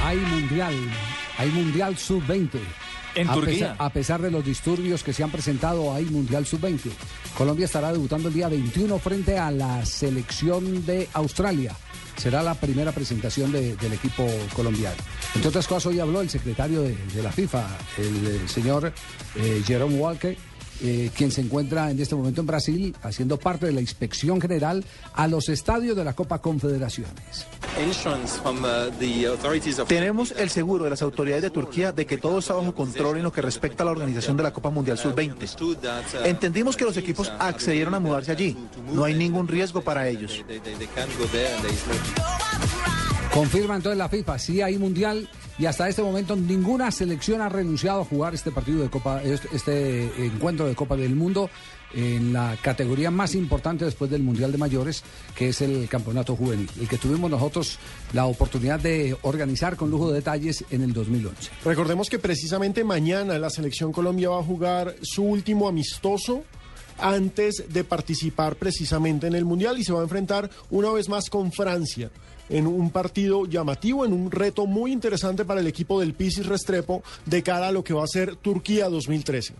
Hay mundial, hay mundial sub-20. En a Turquía. Pesar, a pesar de los disturbios que se han presentado, hay mundial sub-20. Colombia estará debutando el día 21 frente a la selección de Australia. Será la primera presentación de- del equipo colombiano. Entre otras cosas, hoy habló el secretario de, de la FIFA, el, eh, señor eh, Jerome Walker, eh, quien se encuentra en este momento en Brasil haciendo parte de la inspección general a los estadios de la Copa Confederaciones. Tenemos el seguro de las autoridades de Turquía de que todo está bajo control en lo que respecta a la organización de la Copa Mundial Sub-20. Entendimos que los equipos accedieron a mudarse allí. No hay ningún riesgo para ellos. Confirma entonces la FIFA, sí hay mundial y hasta este momento ninguna selección ha renunciado a jugar este partido de Copa, este, este encuentro de Copa del Mundo en la categoría más importante después del Mundial de Mayores, que es el Campeonato Juvenil, el que tuvimos nosotros la oportunidad de organizar con lujo de detalles en el 2011. Recordemos que precisamente mañana la selección Colombia va a jugar su último amistoso antes de participar precisamente en el Mundial y se va a enfrentar una vez más con Francia en un partido llamativo, en un reto muy interesante para el equipo del Pisis Restrepo de cara a lo que va a ser Turquía 2013.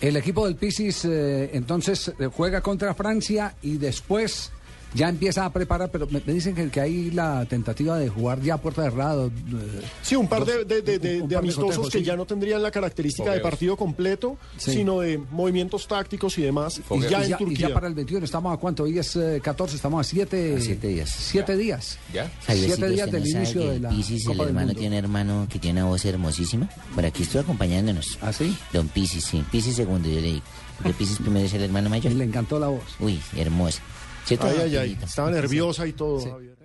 El equipo del Pisis eh, entonces juega contra Francia y después ya empieza a preparar, pero me, me dicen que, que hay la tentativa de jugar ya a puerta cerrada. eh, Sí, un par de, de- de- de- un- un de par de amistosos que sí. ya no tendrían la característica de partido completo, Sí. sino de movimientos tácticos y demás. Y ya y, en y Turquía. ya para el 21 estamos a cuánto, hoy es eh, 14, estamos a 7 A siete días. Siete días. ¿Ya? Javiercito, Siete días ¿usted del inicio de la Pisis, Copa el del hermano, Mundo. tiene hermano que tiene una voz hermosísima. Por aquí estuvo acompañándonos. ¿Ah, sí? Don Pisis, sí. Pisis segundo, yo le digo. Porque Pisis primero es el hermano mayor. Le encantó la voz. Uy, hermosa. ¿Cierto, Ay, ay, ay. Estaba nerviosa y todo. Javier.